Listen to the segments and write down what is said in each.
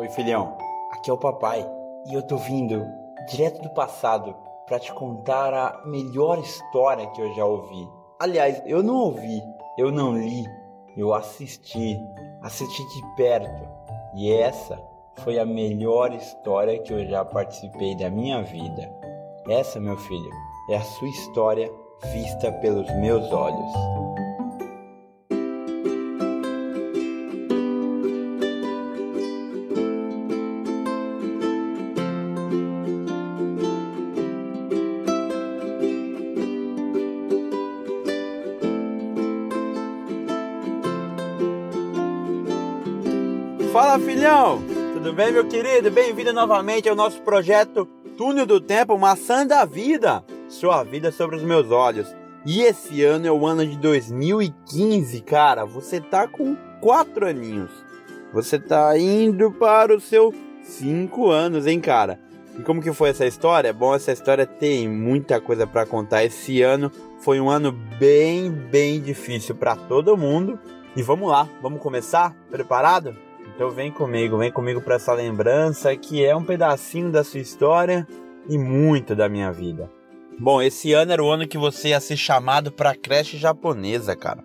Oi, filhão. Aqui é o papai e eu tô vindo direto do passado para te contar a melhor história que eu já ouvi. Aliás, eu não ouvi, eu não li, eu assisti, assisti de perto. E essa foi a melhor história que eu já participei da minha vida. Essa, meu filho, é a sua história vista pelos meus olhos. Bem meu querido? Bem-vindo novamente ao nosso projeto Túnel do Tempo, Maçã da Vida. Sua vida sobre os meus olhos. E esse ano é o ano de 2015, cara. Você tá com quatro aninhos. Você tá indo para os seus cinco anos, hein, cara? E como que foi essa história? Bom, essa história tem muita coisa para contar. Esse ano foi um ano bem, bem difícil para todo mundo. E vamos lá, vamos começar? Preparado? Então vem comigo, vem comigo para essa lembrança que é um pedacinho da sua história e muito da minha vida. Bom, esse ano era o ano que você ia ser chamado para creche japonesa, cara.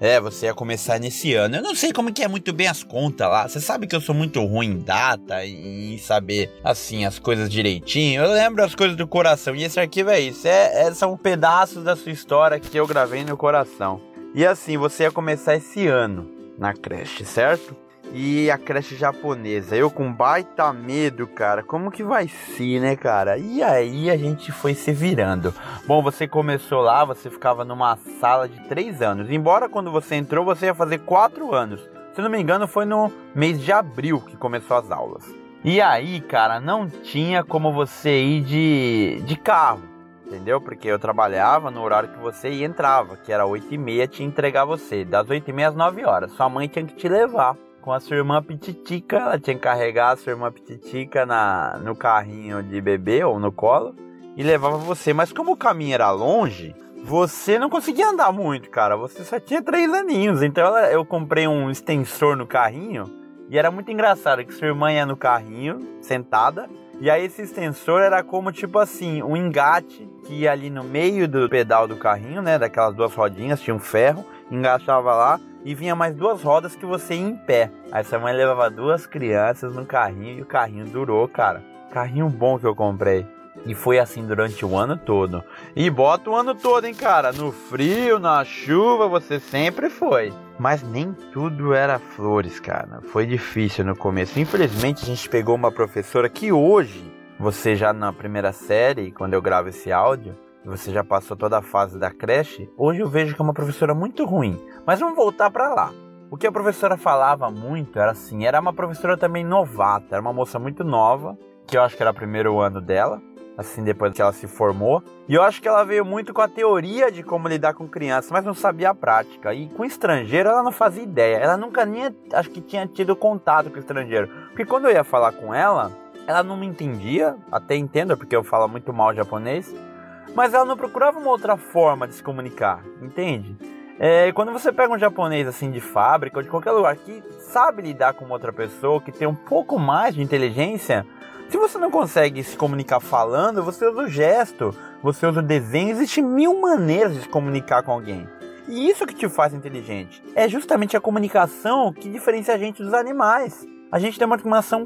É, você ia começar nesse ano. Eu não sei como que é muito bem as contas lá. Você sabe que eu sou muito ruim em data e em saber, assim, as coisas direitinho. Eu lembro as coisas do coração. E esse arquivo é isso. É, é, são pedaços da sua história que eu gravei no coração. E assim, você ia começar esse ano na creche, certo? E a creche japonesa. Eu com baita medo, cara. Como que vai ser, né, cara? E aí a gente foi se virando. Bom, você começou lá, você ficava numa sala de 3 anos. Embora quando você entrou, você ia fazer 4 anos. Se não me engano, foi no mês de abril que começou as aulas. E aí, cara, não tinha como você ir de, de carro, entendeu? Porque eu trabalhava no horário que você ia entrava, que era 8 e meia, tinha que entregar você, das 8 e meia às 9 horas. Sua mãe tinha que te levar com a sua irmã Pititica. Ela tinha que carregar a sua irmã Pititica na, no carrinho de bebê ou no colo e levava você. Mas como o caminho era longe, você não conseguia andar muito, cara. Você só tinha três aninhos. Então eu comprei um extensor no carrinho e era muito engraçado que sua irmã ia no carrinho, sentada. E aí esse extensor era como tipo assim, um engate que ia ali no meio do pedal do carrinho, né? Daquelas duas rodinhas, tinha um ferro, engaixava lá e vinha mais duas rodas que você ia em pé. Aí sua mãe levava duas crianças no carrinho e o carrinho durou, cara. Carrinho bom que eu comprei. E foi assim durante o ano todo. E bota o ano todo, hein, cara? No frio, na chuva, você sempre foi. Mas nem tudo era flores, cara. Foi difícil no começo. Infelizmente, a gente pegou uma professora que hoje, você já na primeira série, quando eu gravo esse áudio, você já passou toda a fase da creche, hoje eu vejo que é uma professora muito ruim. Mas vamos voltar para lá. O que a professora falava muito era assim, era uma professora também novata, era uma moça muito nova, que eu acho que era o primeiro ano dela, assim depois que ela se formou. E eu acho que ela veio muito com a teoria de como lidar com crianças, mas não sabia a prática. E com estrangeiro ela não fazia ideia. Ela nunca nem acho que tinha tido contato com estrangeiro. Porque quando eu ia falar com ela, ela não me entendia, até entendo porque eu falo muito mal japonês mas ela não procurava uma outra forma de se comunicar, entende? É, quando você pega um japonês assim de fábrica ou de qualquer lugar que sabe lidar com outra pessoa, que tem um pouco mais de inteligência, se você não consegue se comunicar falando, você usa o gesto, você usa o desenho, existem mil maneiras de se comunicar com alguém. E isso que te faz inteligente. É justamente a comunicação que diferencia a gente dos animais. A gente tem uma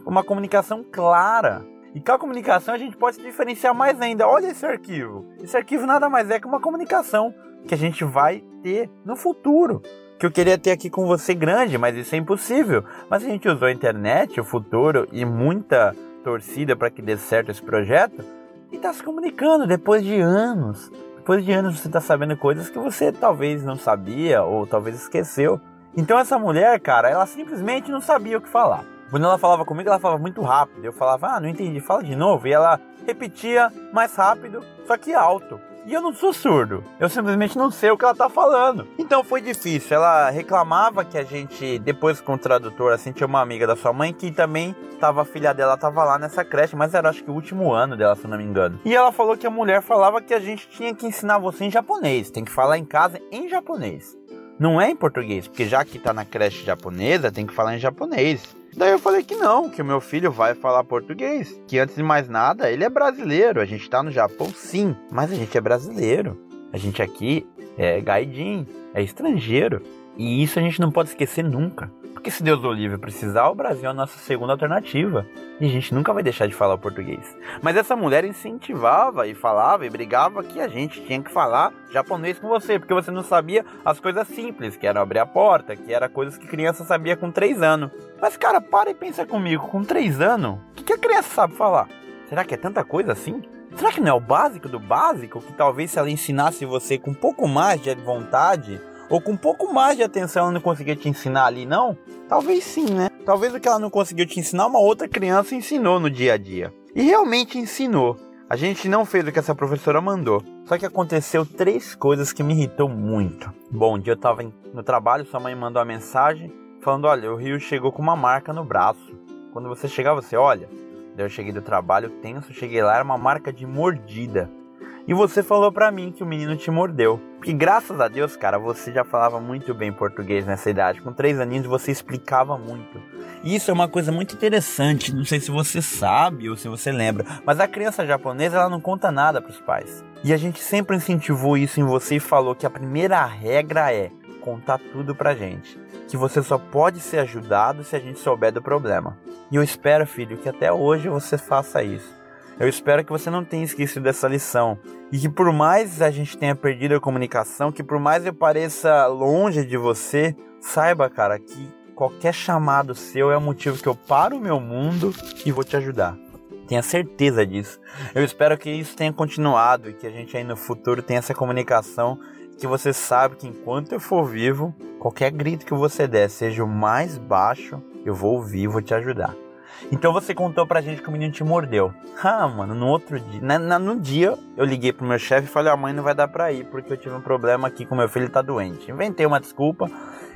uma comunicação clara. E com a comunicação a gente pode se diferenciar mais ainda. Olha esse arquivo. Esse arquivo nada mais é que uma comunicação que a gente vai ter no futuro. Que eu queria ter aqui com você grande, mas isso é impossível. Mas a gente usou a internet, o futuro e muita torcida para que dê certo esse projeto e está se comunicando depois de anos. Depois de anos você está sabendo coisas que você talvez não sabia ou talvez esqueceu. Então essa mulher, cara, ela simplesmente não sabia o que falar. Quando ela falava comigo, ela falava muito rápido. Eu falava, ah, não entendi, fala de novo. E ela repetia mais rápido, só que alto. E eu não sou surdo, eu simplesmente não sei o que ela tá falando. Então foi difícil. Ela reclamava que a gente, depois com o tradutor, assim, tinha uma amiga da sua mãe que também tava, a filha dela tava lá nessa creche, mas era acho que o último ano dela, se não me engano. E ela falou que a mulher falava que a gente tinha que ensinar você em japonês, tem que falar em casa em japonês. Não é em português, porque já que tá na creche japonesa, tem que falar em japonês. Daí eu falei que não, que o meu filho vai falar português. Que antes de mais nada, ele é brasileiro. A gente tá no Japão, sim, mas a gente é brasileiro. A gente aqui é gaidin, é estrangeiro. E isso a gente não pode esquecer nunca. Porque se Deus do livre precisar, o Brasil é a nossa segunda alternativa. E a gente nunca vai deixar de falar o português. Mas essa mulher incentivava e falava e brigava que a gente tinha que falar japonês com você, porque você não sabia as coisas simples, que era abrir a porta, que era coisas que criança sabia com 3 anos. Mas cara, para e pensa comigo, com 3 anos, o que, que a criança sabe falar? Será que é tanta coisa assim? Será que não é o básico do básico? Que talvez se ela ensinasse você com um pouco mais de vontade ou com um pouco mais de atenção ela não conseguia te ensinar ali, não? Talvez sim, né? Talvez o que ela não conseguiu te ensinar, uma outra criança ensinou no dia a dia. E realmente ensinou. A gente não fez o que essa professora mandou. Só que aconteceu três coisas que me irritou muito. Bom, um dia eu tava no trabalho, sua mãe mandou uma mensagem falando: Olha, o Rio chegou com uma marca no braço. Quando você chegar, você olha. Daí eu cheguei do trabalho tenso, cheguei lá, era uma marca de mordida. E você falou pra mim que o menino te mordeu. Porque graças a Deus, cara, você já falava muito bem português nessa idade. Com três aninhos você explicava muito. E isso é uma coisa muito interessante. Não sei se você sabe ou se você lembra. Mas a criança japonesa, ela não conta nada pros pais. E a gente sempre incentivou isso em você e falou que a primeira regra é contar tudo pra gente. Que você só pode ser ajudado se a gente souber do problema. E eu espero, filho, que até hoje você faça isso. Eu espero que você não tenha esquecido dessa lição. E que por mais a gente tenha perdido a comunicação, que por mais eu pareça longe de você, saiba, cara, que qualquer chamado seu é o motivo que eu paro o meu mundo e vou te ajudar. Tenha certeza disso. Eu espero que isso tenha continuado e que a gente aí no futuro tenha essa comunicação. Que você sabe que enquanto eu for vivo, qualquer grito que você der, seja o mais baixo, eu vou ouvir e vou te ajudar. Então você contou pra gente que o menino te mordeu. Ah, mano, no outro dia. Na, na, no dia, eu liguei pro meu chefe e falei: a mãe não vai dar pra ir, porque eu tive um problema aqui com meu filho tá doente. Inventei uma desculpa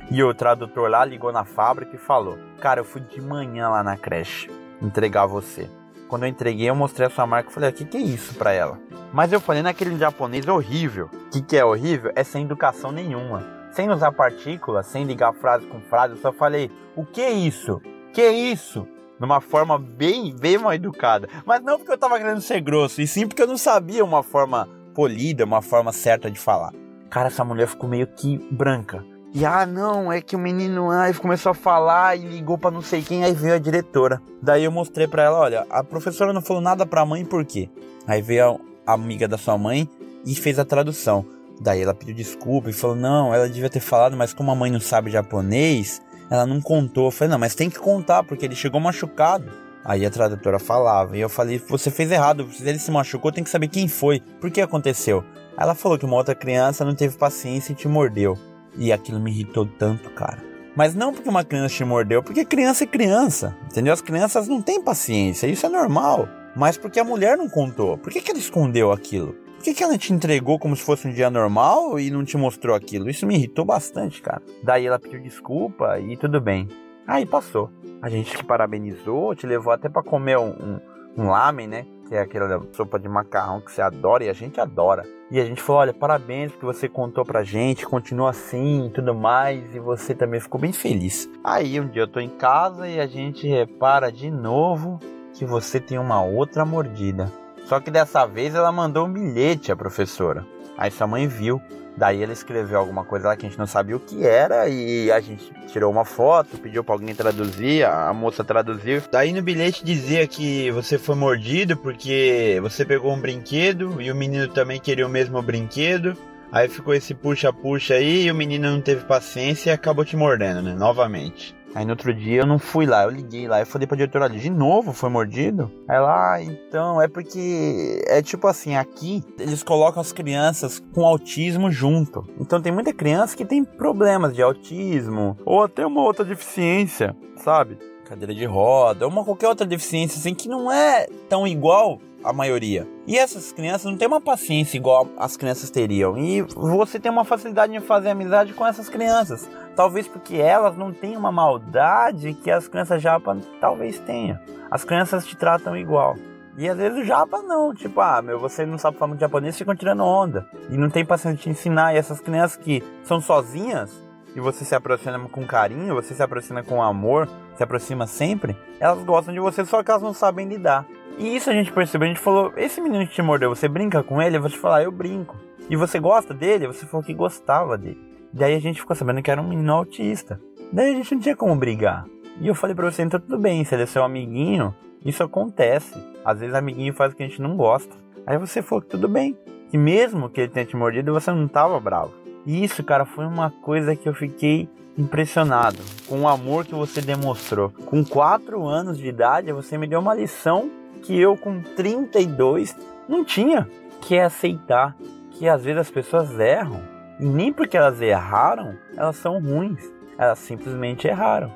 e o tradutor lá ligou na fábrica e falou: Cara, eu fui de manhã lá na creche entregar você. Quando eu entreguei, eu mostrei a sua marca e falei: O que, que é isso pra ela? Mas eu falei naquele japonês horrível. O que, que é horrível? É sem educação nenhuma. Sem usar partículas, sem ligar frase com frase, eu só falei: O que é isso? Que é isso? Numa forma bem, bem mal educada. Mas não porque eu tava querendo ser grosso, e sim porque eu não sabia uma forma polida, uma forma certa de falar. Cara, essa mulher ficou meio que branca. E ah, não, é que o menino aí começou a falar e ligou para não sei quem, aí veio a diretora. Daí eu mostrei para ela, olha, a professora não falou nada pra mãe por quê? Aí veio a amiga da sua mãe e fez a tradução. Daí ela pediu desculpa e falou: "Não, ela devia ter falado, mas como a mãe não sabe japonês, ela não contou. Eu falei, não, mas tem que contar, porque ele chegou machucado. Aí a tradutora falava, e eu falei, você fez errado, ele se machucou, tem que saber quem foi, por que aconteceu. Ela falou que uma outra criança não teve paciência e te mordeu. E aquilo me irritou tanto, cara. Mas não porque uma criança te mordeu, porque criança é criança, entendeu? As crianças não têm paciência, isso é normal. Mas porque a mulher não contou, por que, que ela escondeu aquilo? Por que, que ela te entregou como se fosse um dia normal e não te mostrou aquilo? Isso me irritou bastante, cara. Daí ela pediu desculpa e tudo bem. Aí passou. A gente te parabenizou, te levou até para comer um, um, um né? Que é aquela sopa de macarrão que você adora e a gente adora. E a gente falou: olha, parabéns porque você contou pra gente, continua assim e tudo mais. E você também ficou bem feliz. Aí um dia eu tô em casa e a gente repara de novo que você tem uma outra mordida. Só que dessa vez ela mandou um bilhete à professora. Aí sua mãe viu. Daí ela escreveu alguma coisa lá que a gente não sabia o que era e a gente tirou uma foto, pediu para alguém traduzir, a moça traduziu. Daí no bilhete dizia que você foi mordido porque você pegou um brinquedo e o menino também queria o mesmo brinquedo. Aí ficou esse puxa-puxa aí e o menino não teve paciência e acabou te mordendo, né? Novamente. Aí no outro dia eu não fui lá, eu liguei lá, eu falei pra diretora ali, de novo foi mordido? Ela, ah, então, é porque é tipo assim, aqui eles colocam as crianças com autismo junto. Então tem muita criança que tem problemas de autismo, ou até uma outra deficiência, sabe? Cadeira de roda, ou uma qualquer outra deficiência assim que não é tão igual a maioria. E essas crianças não têm uma paciência igual as crianças teriam. E você tem uma facilidade em fazer amizade com essas crianças. Talvez porque elas não têm uma maldade que as crianças japa talvez tenham. As crianças te tratam igual. E às vezes o japa não, tipo, ah, meu, você não sabe falar muito japonês, ficam tirando onda. E não tem paciência de ensinar. E essas crianças que são sozinhas, e você se aproxima com carinho, você se aproxima com amor, se aproxima sempre, elas gostam de você, só que elas não sabem lidar. E isso a gente percebeu, a gente falou, esse menino que te mordeu, você brinca com ele? Eu vou te falar, eu brinco. E você gosta dele? Você falou que gostava dele. Daí a gente ficou sabendo que era um menino autista. Daí a gente não tinha como brigar. E eu falei pra você, então tudo bem, se ele é seu amiguinho, isso acontece. Às vezes amiguinho faz o que a gente não gosta. Aí você falou que tudo bem. Que mesmo que ele tenha te mordido, você não tava bravo. E isso, cara, foi uma coisa que eu fiquei impressionado com o amor que você demonstrou. Com 4 anos de idade, você me deu uma lição que eu, com 32, não tinha, que é aceitar que às vezes as pessoas erram. E nem porque elas erraram, elas são ruins. Elas simplesmente erraram.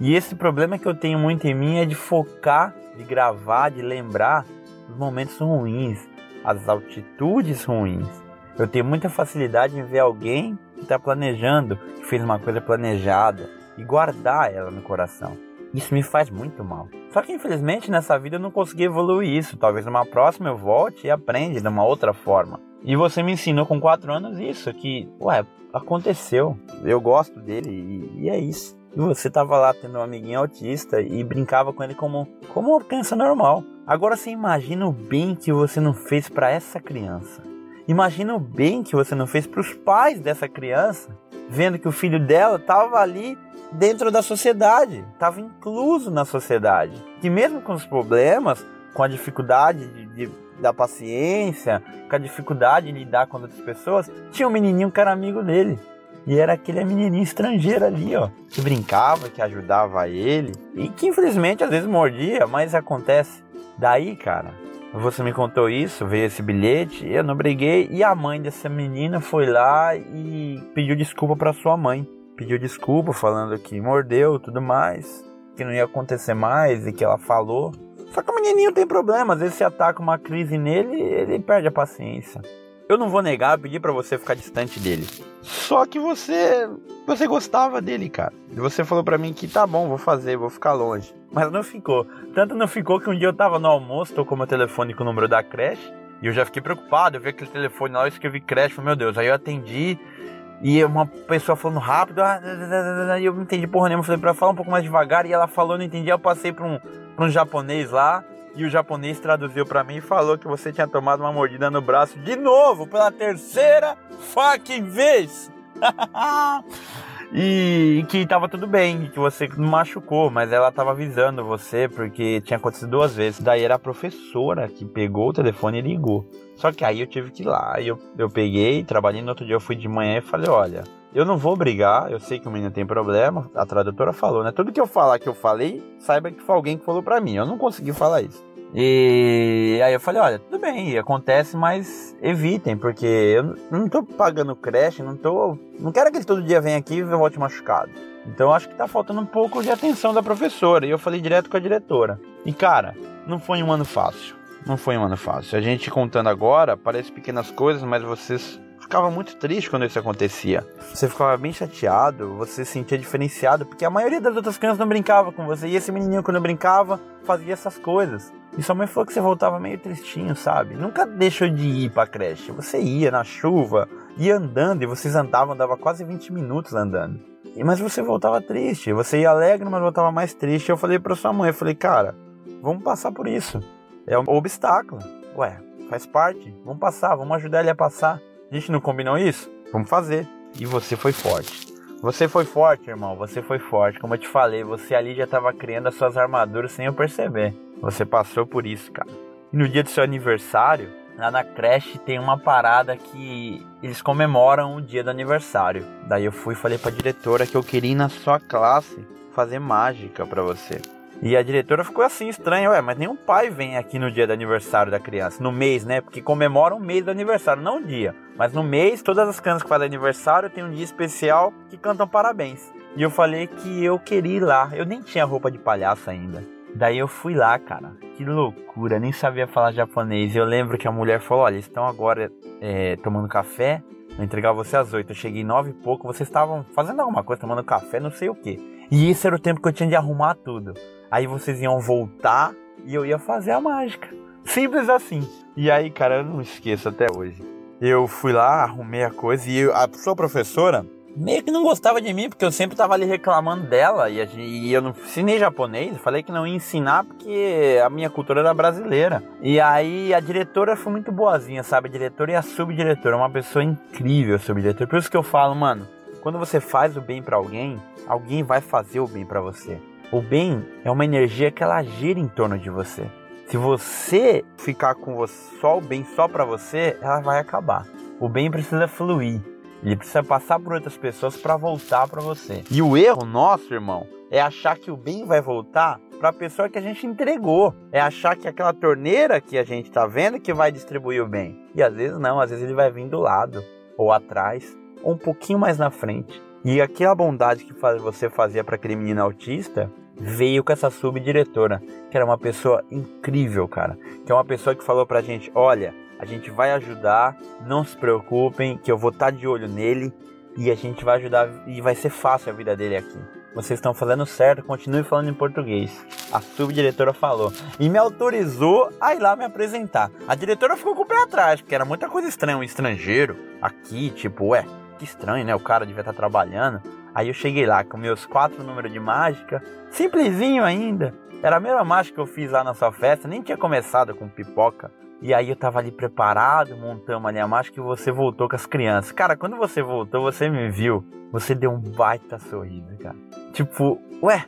E esse problema que eu tenho muito em mim é de focar, de gravar, de lembrar os momentos ruins, as altitudes ruins. Eu tenho muita facilidade em ver alguém que está planejando, que fez uma coisa planejada e guardar ela no coração. Isso me faz muito mal. Só que infelizmente nessa vida eu não consegui evoluir isso. Talvez numa próxima eu volte e aprenda de uma outra forma. E você me ensinou com 4 anos isso, que, ué, aconteceu. Eu gosto dele e, e é isso. E você tava lá tendo um amiguinho autista e brincava com ele como, como uma criança normal. Agora você imagina o bem que você não fez para essa criança. Imagina o bem que você não fez para os pais dessa criança, vendo que o filho dela tava ali dentro da sociedade, estava incluso na sociedade. Que mesmo com os problemas, com a dificuldade de, de, da paciência, com a dificuldade de lidar com outras pessoas, tinha um menininho que era amigo dele. E era aquele menininho estrangeiro ali, ó, que brincava, que ajudava ele e que infelizmente às vezes mordia, mas acontece. Daí, cara, você me contou isso, veio esse bilhete, eu não briguei e a mãe dessa menina foi lá e pediu desculpa para sua mãe. Pediu desculpa falando que mordeu, tudo mais, que não ia acontecer mais e que ela falou. Só que o menininho tem problema, às vezes se ataca uma crise nele, ele perde a paciência. Eu não vou negar, pedir para você ficar distante dele. Só que você você gostava dele, cara. E você falou para mim que tá bom, vou fazer, vou ficar longe. Mas não ficou. Tanto não ficou que um dia eu tava no almoço, tocou meu telefone com o número da creche, e eu já fiquei preocupado, eu vi aquele telefone lá, eu escrevi creche, falei, meu Deus, aí eu atendi, e uma pessoa falando rápido, ah, e eu não entendi porra nenhuma, falei pra falar um pouco mais devagar, e ela falou, não entendi, eu passei pra um, pra um japonês lá, e o japonês traduziu para mim e falou que você tinha tomado uma mordida no braço de novo, pela terceira fucking vez. e que tava tudo bem, que você machucou, mas ela tava avisando você porque tinha acontecido duas vezes. Daí era a professora que pegou o telefone e ligou. Só que aí eu tive que ir lá, eu, eu peguei, trabalhei no outro dia, eu fui de manhã e falei, olha, eu não vou brigar, eu sei que o menino tem problema, a tradutora falou, né? Tudo que eu falar que eu falei, saiba que foi alguém que falou pra mim, eu não consegui falar isso. E aí eu falei, olha, tudo bem, acontece, mas evitem, porque eu não tô pagando creche, não tô. Não quero que ele todo dia venha aqui e volte machucado. Então acho que tá faltando um pouco de atenção da professora. E eu falei direto com a diretora. E cara, não foi um ano fácil. Não foi um ano fácil. A gente contando agora, parece pequenas coisas, mas vocês ficava muito triste quando isso acontecia. Você ficava bem chateado, você se sentia diferenciado, porque a maioria das outras crianças não brincava com você. E esse menininho, quando brincava, fazia essas coisas. E sua mãe falou que você voltava meio tristinho, sabe? Nunca deixou de ir pra creche. Você ia na chuva, ia andando e vocês andavam, andava quase 20 minutos andando. Mas você voltava triste. Você ia alegre, mas voltava mais triste. Eu falei pra sua mãe, eu falei, cara, vamos passar por isso. É um obstáculo. Ué, faz parte. Vamos passar, vamos ajudar ele a passar. A gente não combinou isso? Vamos fazer. E você foi forte. Você foi forte, irmão. Você foi forte. Como eu te falei, você ali já estava criando as suas armaduras sem eu perceber. Você passou por isso, cara. E no dia do seu aniversário, lá na creche tem uma parada que eles comemoram o dia do aniversário. Daí eu fui e falei pra diretora que eu queria ir na sua classe fazer mágica para você. E a diretora ficou assim, estranha, ué, mas nenhum pai vem aqui no dia do aniversário da criança, no mês, né? Porque comemora um mês do aniversário, não um dia. Mas no mês, todas as crianças que fazem aniversário tem um dia especial que cantam parabéns. E eu falei que eu queria ir lá, eu nem tinha roupa de palhaço ainda. Daí eu fui lá, cara. Que loucura, nem sabia falar japonês. Eu lembro que a mulher falou: olha, estão agora é, tomando café. Vou entregar você às oito. Eu cheguei nove e pouco. Vocês estavam fazendo alguma coisa, tomando café, não sei o que. E isso era o tempo que eu tinha de arrumar tudo. Aí vocês iam voltar e eu ia fazer a mágica. Simples assim. E aí, cara, eu não esqueço até hoje. Eu fui lá, arrumei a coisa e a sua professora, meio que não gostava de mim, porque eu sempre tava ali reclamando dela e, e eu não ensinei japonês, falei que não ia ensinar porque a minha cultura era brasileira. E aí a diretora foi muito boazinha, sabe? A diretora e a subdiretora, uma pessoa incrível, subdiretora. Por isso que eu falo, mano, quando você faz o bem para alguém, alguém vai fazer o bem para você. O bem é uma energia que ela gira em torno de você. Se você ficar com só o bem só para você, ela vai acabar. O bem precisa fluir. Ele precisa passar por outras pessoas para voltar para você. E o erro nosso, irmão, é achar que o bem vai voltar para a pessoa que a gente entregou. É achar que aquela torneira que a gente está vendo que vai distribuir o bem. E às vezes não, às vezes ele vai vir do lado, ou atrás, ou um pouquinho mais na frente. E aquela bondade que você fazia para aquele menino autista veio com essa subdiretora, que era uma pessoa incrível, cara. Que é uma pessoa que falou pra gente: olha, a gente vai ajudar, não se preocupem, que eu vou estar tá de olho nele e a gente vai ajudar e vai ser fácil a vida dele aqui. Vocês estão fazendo certo, continue falando em português. A subdiretora falou e me autorizou a ir lá me apresentar. A diretora ficou com o pé atrás, porque era muita coisa estranha, um estrangeiro aqui, tipo, ué, que estranho, né? O cara devia estar tá trabalhando. Aí eu cheguei lá com meus quatro números de mágica, simplesinho ainda. Era a mesma mágica que eu fiz lá na sua festa, nem tinha começado com pipoca. E aí eu tava ali preparado, montamos ali a mágica e você voltou com as crianças. Cara, quando você voltou, você me viu, você deu um baita sorriso, cara. Tipo, ué,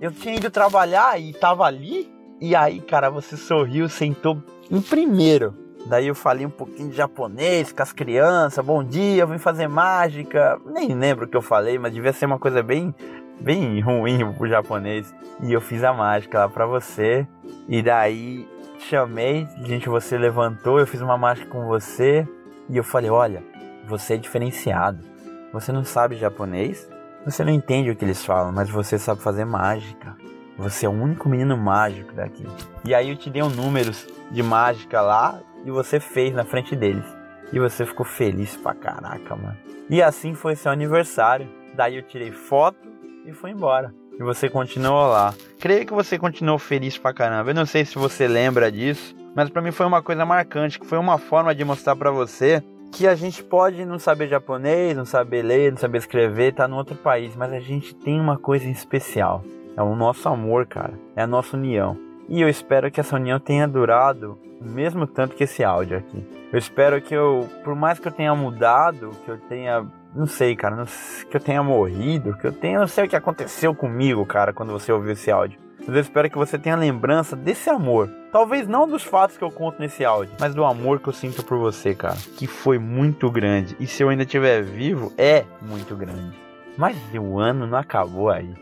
eu tinha ido trabalhar e tava ali. E aí, cara, você sorriu, sentou em primeiro. Daí eu falei um pouquinho de japonês com as crianças. Bom dia, vim fazer mágica. Nem lembro o que eu falei, mas devia ser uma coisa bem, bem ruim pro japonês. E eu fiz a mágica lá pra você. E daí chamei, gente, você levantou, eu fiz uma mágica com você e eu falei: Olha, você é diferenciado. Você não sabe japonês, você não entende o que eles falam, mas você sabe fazer mágica. Você é o único menino mágico daqui. E aí eu te dei um números de mágica lá e você fez na frente deles. E você ficou feliz pra caraca, mano. E assim foi seu aniversário. Daí eu tirei foto e fui embora e você continuou lá. Creio que você continuou feliz pra caramba. Eu não sei se você lembra disso, mas para mim foi uma coisa marcante, que foi uma forma de mostrar para você que a gente pode não saber japonês, não saber ler, não saber escrever, tá no outro país, mas a gente tem uma coisa em especial. É o nosso amor, cara. É a nossa união. E eu espero que essa união tenha durado mesmo tanto que esse áudio aqui. Eu espero que eu, por mais que eu tenha mudado, que eu tenha não sei, cara, não, que eu tenha morrido, que eu tenha, não sei o que aconteceu comigo, cara, quando você ouviu esse áudio. Mas eu espero que você tenha lembrança desse amor. Talvez não dos fatos que eu conto nesse áudio, mas do amor que eu sinto por você, cara. Que foi muito grande. E se eu ainda estiver vivo, é muito grande. Mas o ano não acabou aí.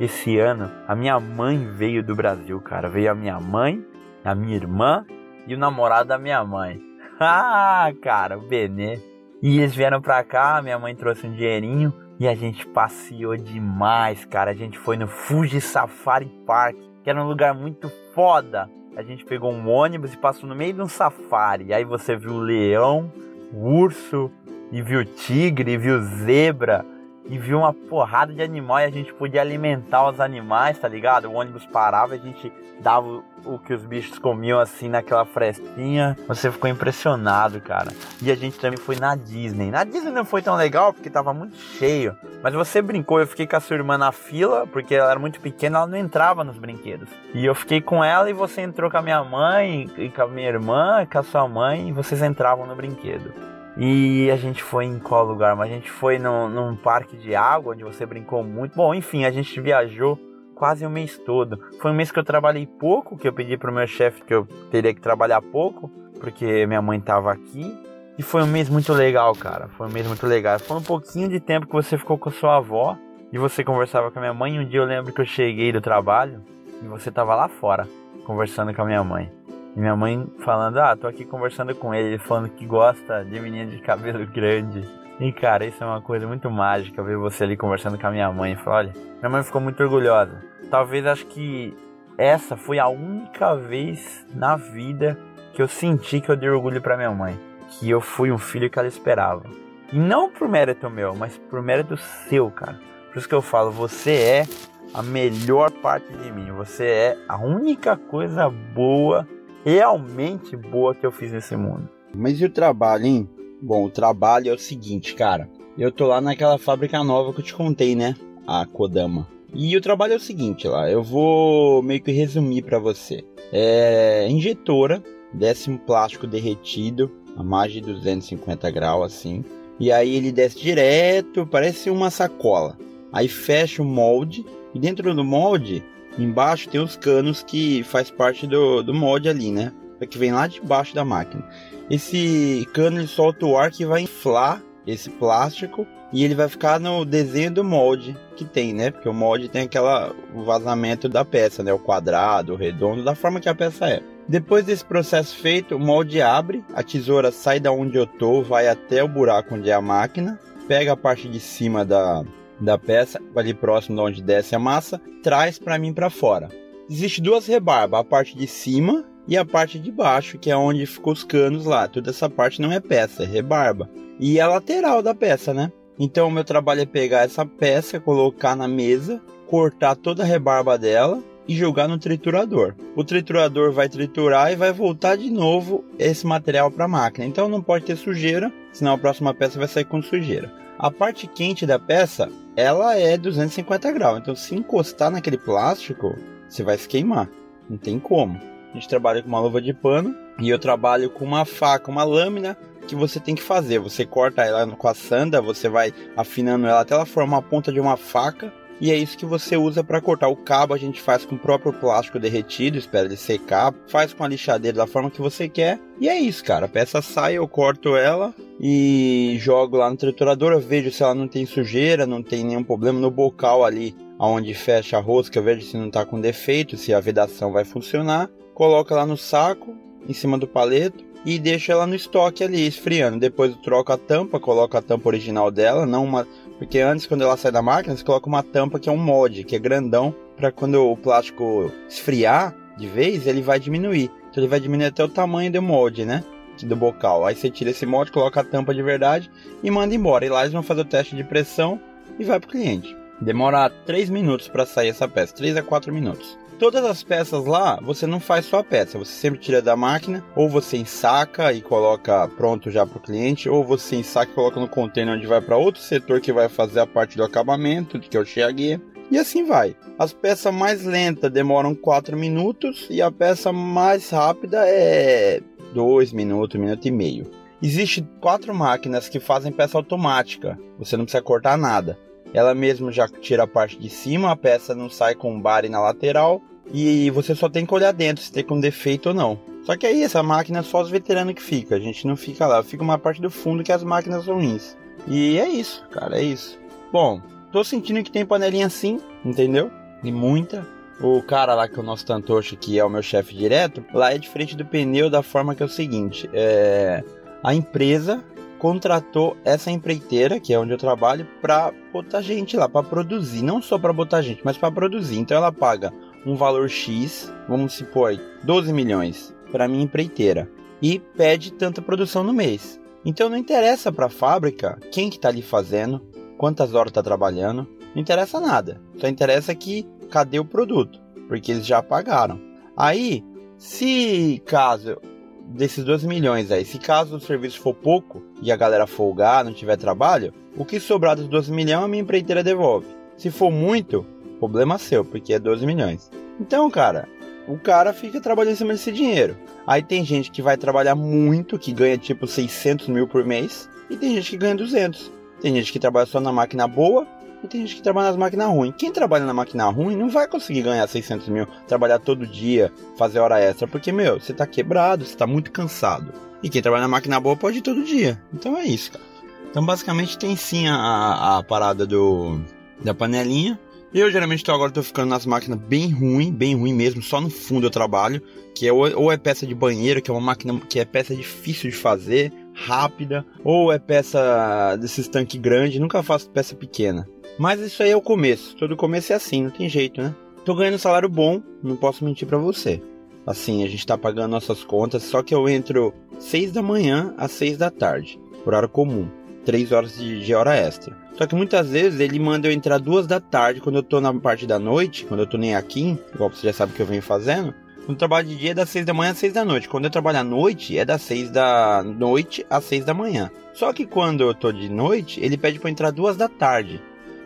Esse ano, a minha mãe veio do Brasil, cara. Veio a minha mãe, a minha irmã e o namorado da minha mãe. Ah, cara, o Benê. E eles vieram pra cá, minha mãe trouxe um dinheirinho e a gente passeou demais, cara. A gente foi no Fuji Safari Park, que era um lugar muito foda. A gente pegou um ônibus e passou no meio de um safari. Aí você viu o leão, o urso, e viu tigre, e viu zebra, e viu uma porrada de animal e a gente podia alimentar os animais, tá ligado? O ônibus parava, a gente dava o que os bichos comiam assim naquela frestinha. Você ficou impressionado, cara. E a gente também foi na Disney. Na Disney não foi tão legal porque tava muito cheio. Mas você brincou, eu fiquei com a sua irmã na fila, porque ela era muito pequena, ela não entrava nos brinquedos. E eu fiquei com ela e você entrou com a minha mãe, e com a minha irmã, e com a sua mãe, e vocês entravam no brinquedo. E a gente foi em qual lugar? Mas a gente foi num, num parque de água onde você brincou muito. Bom, enfim, a gente viajou quase um mês todo. Foi um mês que eu trabalhei pouco, que eu pedi pro meu chefe que eu teria que trabalhar pouco, porque minha mãe tava aqui. E foi um mês muito legal, cara. Foi um mês muito legal. Foi um pouquinho de tempo que você ficou com sua avó e você conversava com a minha mãe. Um dia eu lembro que eu cheguei do trabalho e você tava lá fora conversando com a minha mãe. Minha mãe falando: Ah, tô aqui conversando com ele, falando que gosta de menina de cabelo grande. E cara, isso é uma coisa muito mágica ver você ali conversando com a minha mãe. Falar, olha, minha mãe ficou muito orgulhosa. Talvez acho que essa foi a única vez na vida que eu senti que eu dei orgulho para minha mãe. Que eu fui um filho que ela esperava. E não por mérito meu, mas por mérito seu, cara. Por isso que eu falo, você é a melhor parte de mim. Você é a única coisa boa, realmente boa que eu fiz nesse mundo. Mas e o trabalho, hein? Bom, o trabalho é o seguinte, cara. Eu tô lá naquela fábrica nova que eu te contei, né? A Kodama. E o trabalho é o seguinte lá, eu vou meio que resumir para você. É injetora, desce um plástico derretido a mais de 250 graus assim. E aí ele desce direto, parece uma sacola. Aí fecha o molde e dentro do molde, embaixo tem os canos que faz parte do, do molde ali, né? Que vem lá de baixo da máquina. Esse cano ele solta o ar que vai inflar esse plástico e ele vai ficar no desenho do molde que tem, né? Porque o molde tem aquela o vazamento da peça, né? O quadrado, o redondo, da forma que a peça é. Depois desse processo feito, o molde abre, a tesoura sai da onde eu tô, vai até o buraco onde é a máquina, pega a parte de cima da, da peça, ali próximo de onde desce a massa, traz para mim para fora. Existe duas rebarbas, a parte de cima e a parte de baixo, que é onde ficou os canos lá. Toda essa parte não é peça, é rebarba. E é lateral da peça, né? Então o meu trabalho é pegar essa peça, colocar na mesa, cortar toda a rebarba dela e jogar no triturador. O triturador vai triturar e vai voltar de novo esse material para a máquina. Então não pode ter sujeira, senão a próxima peça vai sair com sujeira. A parte quente da peça, ela é 250 graus. Então se encostar naquele plástico, você vai se queimar. Não tem como. A gente trabalha com uma luva de pano e eu trabalho com uma faca, uma lâmina que você tem que fazer. Você corta ela com a sanda, você vai afinando ela até ela formar a ponta de uma faca e é isso que você usa para cortar. O cabo a gente faz com o próprio plástico derretido, espera ele secar, faz com a lixadeira da forma que você quer. E é isso, cara. A peça sai, eu corto ela e jogo lá no triturador. Eu vejo se ela não tem sujeira, não tem nenhum problema no bocal ali, onde fecha a rosca. Eu vejo se não tá com defeito, se a vedação vai funcionar coloca lá no saco, em cima do paleto e deixa ela no estoque ali, esfriando. Depois eu troco a tampa, coloco a tampa original dela, não uma. Porque antes, quando ela sai da máquina, você coloca uma tampa que é um mod, que é grandão, para quando o plástico esfriar de vez, ele vai diminuir. Então ele vai diminuir até o tamanho do molde, né? Do bocal. Aí você tira esse molde, coloca a tampa de verdade e manda embora. E lá eles vão fazer o teste de pressão e vai pro cliente. Demora 3 minutos para sair essa peça, 3 a 4 minutos. Todas as peças lá, você não faz só a peça, você sempre tira da máquina, ou você ensaca e coloca pronto já para o cliente, ou você ensaca e coloca no container onde vai para outro setor que vai fazer a parte do acabamento, que é o chegue. E assim vai. As peças mais lentas demoram 4 minutos e a peça mais rápida é 2 minutos, 1 minuto e meio. Existem quatro máquinas que fazem peça automática. Você não precisa cortar nada. Ela mesmo já tira a parte de cima, a peça não sai com bare na lateral e você só tem que olhar dentro se tem com defeito ou não. Só que aí essa máquina é só os veteranos que fica, a gente não fica lá, fica uma parte do fundo que as máquinas ruins. E é isso, cara, é isso. Bom, tô sentindo que tem panelinha sim, entendeu? E muita. O cara lá que é o nosso Tantoshi, que é o meu chefe direto, lá é diferente do pneu da forma que é o seguinte: é... a empresa contratou essa empreiteira, que é onde eu trabalho, para botar gente lá, para produzir, não só para botar gente, mas para produzir. Então ela paga um valor X, vamos supor 12 milhões para minha empreiteira e pede tanta produção no mês. Então não interessa para a fábrica quem que tá ali fazendo, quantas horas está trabalhando, não interessa nada. Só interessa que cadê o produto, porque eles já pagaram. Aí, se caso desses 12 milhões aí, se caso o serviço for pouco e a galera folgar, não tiver trabalho, o que sobrar dos 12 milhões a minha empreiteira devolve. Se for muito, problema seu, porque é 12 milhões. Então, cara, o cara fica trabalhando em cima desse dinheiro. Aí tem gente que vai trabalhar muito, que ganha tipo 600 mil por mês, e tem gente que ganha 200. Tem gente que trabalha só na máquina boa e tem gente que trabalha nas máquinas ruins. Quem trabalha na máquina ruim não vai conseguir ganhar 600 mil, trabalhar todo dia, fazer hora extra, porque, meu, você tá quebrado, você tá muito cansado. E quem trabalha na máquina boa pode ir todo dia. Então é isso, cara. Então basicamente tem sim a, a parada do da panelinha. Eu geralmente tô, agora tô ficando nas máquinas bem ruim, bem ruim mesmo, só no fundo eu trabalho, que é ou, ou é peça de banheiro, que é uma máquina que é peça difícil de fazer, rápida, ou é peça desses tanques grandes, nunca faço peça pequena. Mas isso aí é o começo. Todo começo é assim, não tem jeito, né? Tô ganhando um salário bom, não posso mentir para você. Assim, a gente tá pagando nossas contas, só que eu entro 6 da manhã às 6 da tarde, horário comum. 3 horas de, de, hora extra. Só que muitas vezes ele manda eu entrar duas da tarde, quando eu tô na parte da noite, quando eu tô nem aqui, igual você já sabe que eu venho fazendo. Eu trabalho de dia é das 6 da manhã às 6 da noite. Quando eu trabalho à noite é das 6 da noite às 6 da manhã. Só que quando eu tô de noite, ele pede para entrar duas da tarde.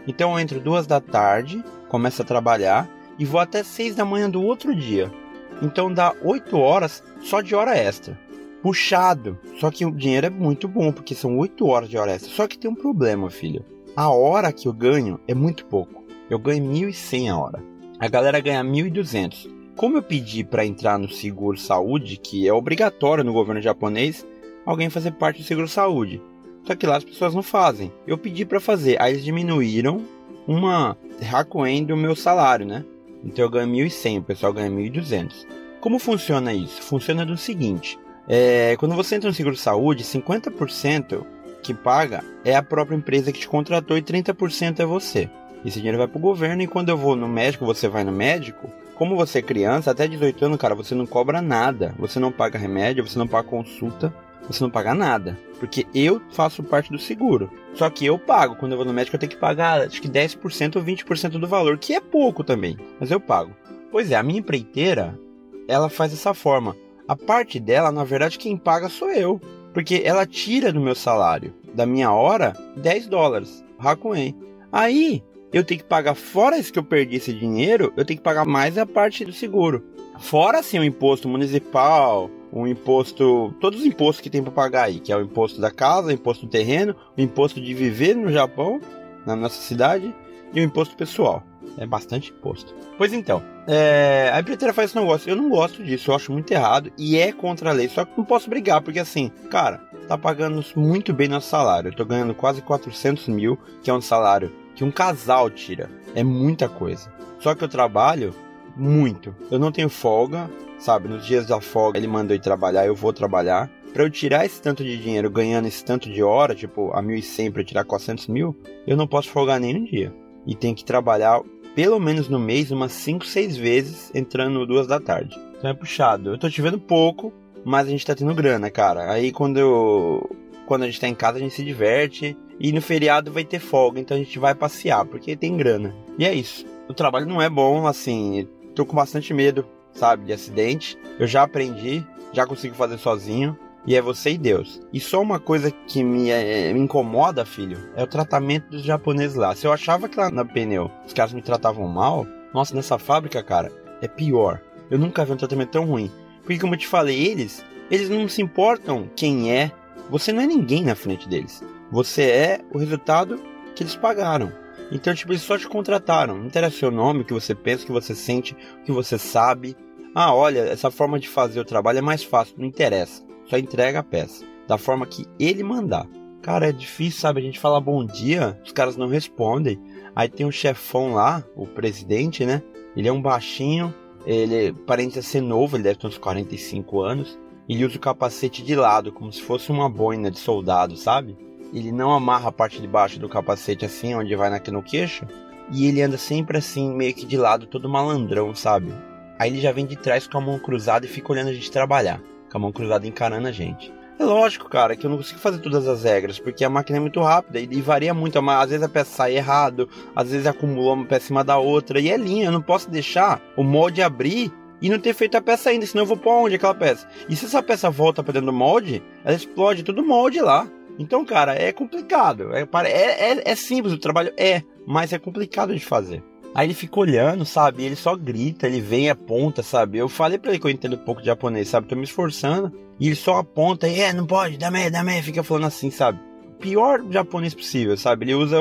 Então eu entro duas da tarde, começo a trabalhar e vou até 6 da manhã do outro dia. Então dá 8 horas só de hora extra. Puxado. Só que o dinheiro é muito bom, porque são 8 horas de hora extra. Só que tem um problema, filho. A hora que eu ganho é muito pouco. Eu ganho 1.100 a hora. A galera ganha 1.200. Como eu pedi para entrar no seguro saúde, que é obrigatório no governo japonês, alguém fazer parte do seguro saúde. Só que lá as pessoas não fazem. Eu pedi para fazer, aí eles diminuíram uma Hakuen do meu salário, né? Então eu ganho 1.100, o pessoal ganha 1.200. Como funciona isso? Funciona do seguinte: é, quando você entra no seguro saúde, 50% que paga é a própria empresa que te contratou e 30% é você. Esse dinheiro vai pro governo e quando eu vou no médico, você vai no médico, como você é criança, até 18 anos, cara, você não cobra nada. Você não paga remédio, você não paga consulta, você não paga nada. Porque eu faço parte do seguro. Só que eu pago. Quando eu vou no médico, eu tenho que pagar acho que 10% ou 20% do valor, que é pouco também. Mas eu pago. Pois é, a minha empreiteira, ela faz dessa forma. A parte dela, na verdade, quem paga sou eu. Porque ela tira do meu salário, da minha hora, 10 dólares. Hakuen. Aí, eu tenho que pagar, fora isso que eu perdi esse dinheiro, eu tenho que pagar mais a parte do seguro. Fora assim o imposto municipal, o imposto, todos os impostos que tem para pagar aí, que é o imposto da casa, o imposto do terreno, o imposto de viver no Japão, na nossa cidade, e o imposto pessoal. É bastante imposto. Pois então, é, a empreiteira faz esse negócio. Eu não gosto disso, eu acho muito errado e é contra a lei. Só que não posso brigar, porque assim, cara, tá pagando muito bem nosso salário. Eu tô ganhando quase 400 mil, que é um salário que um casal tira. É muita coisa. Só que eu trabalho muito. Eu não tenho folga, sabe? Nos dias da folga ele mandou ir trabalhar, eu vou trabalhar. Para eu tirar esse tanto de dinheiro ganhando esse tanto de hora, tipo a 1.100 para eu tirar 400 mil, eu não posso folgar nem um dia. E tem que trabalhar pelo menos no mês umas 5, 6 vezes entrando duas da tarde. Então é puxado. Eu tô te vendo pouco, mas a gente tá tendo grana, cara. Aí quando eu quando a gente tá em casa a gente se diverte e no feriado vai ter folga, então a gente vai passear, porque tem grana. E é isso. O trabalho não é bom, assim, tô com bastante medo, sabe, de acidente. Eu já aprendi, já consigo fazer sozinho. E é você e Deus. E só uma coisa que me, é, me, incomoda, filho, é o tratamento dos japoneses lá. Se eu achava que lá na pneu os caras me tratavam mal, nossa, nessa fábrica, cara, é pior. Eu nunca vi um tratamento tão ruim. Porque, como eu te falei, eles, eles não se importam quem é. Você não é ninguém na frente deles. Você é o resultado que eles pagaram. Então, tipo, eles só te contrataram. Não interessa o seu nome, o que você pensa, o que você sente, o que você sabe. Ah, olha, essa forma de fazer o trabalho é mais fácil. Não interessa. Só entrega a peça. Da forma que ele mandar. Cara, é difícil, sabe? A gente fala bom dia, os caras não respondem. Aí tem um chefão lá, o presidente, né? Ele é um baixinho, ele parece ser novo, ele deve ter uns 45 anos. Ele usa o capacete de lado, como se fosse uma boina de soldado, sabe? Ele não amarra a parte de baixo do capacete assim, onde vai aqui no queixo. E ele anda sempre assim, meio que de lado, todo malandrão, sabe? Aí ele já vem de trás com a mão cruzada e fica olhando a gente trabalhar, com a mão cruzada encarando a gente. É lógico, cara, que eu não consigo fazer todas as regras, porque a máquina é muito rápida e, varia muito. Às vezes a peça sai errado, às vezes acumulou uma peça em cima da outra, e é linha, eu não posso deixar o molde abrir e não ter feito a peça ainda, senão eu vou pôr onde aquela peça? E se essa peça volta para dentro do molde, ela explode todo o molde lá. Então, cara, é complicado. É, é, é, é simples, o trabalho é, mas é complicado de fazer. Aí ele fica olhando, sabe? Ele só grita, ele vem aponta, sabe? Eu falei pra ele que eu entendo um pouco de japonês, sabe? Tô me esforçando. E ele só aponta, e é, não pode, dá meia, dá meia, fica falando assim, sabe? Pior japonês possível, sabe? Ele usa,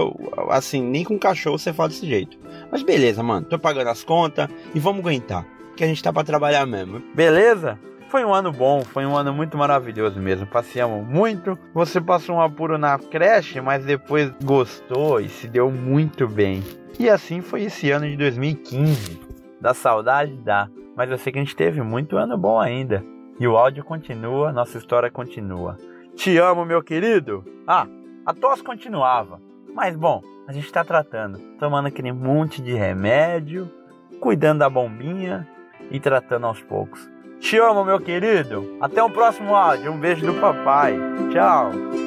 assim, nem com cachorro você fala desse jeito. Mas beleza, mano, tô pagando as contas e vamos aguentar. Que a gente tá pra trabalhar mesmo. Beleza? Foi um ano bom, foi um ano muito maravilhoso mesmo. Passeamos muito. Você passou um apuro na creche, mas depois gostou e se deu muito bem. E assim foi esse ano de 2015. Da saudade dá, mas eu sei que a gente teve muito ano bom ainda. E o áudio continua, nossa história continua. Te amo, meu querido! Ah, a tosse continuava. Mas bom, a gente tá tratando, tomando aquele monte de remédio, cuidando da bombinha e tratando aos poucos. Te amo, meu querido. Até o próximo áudio. Um beijo do papai. Tchau.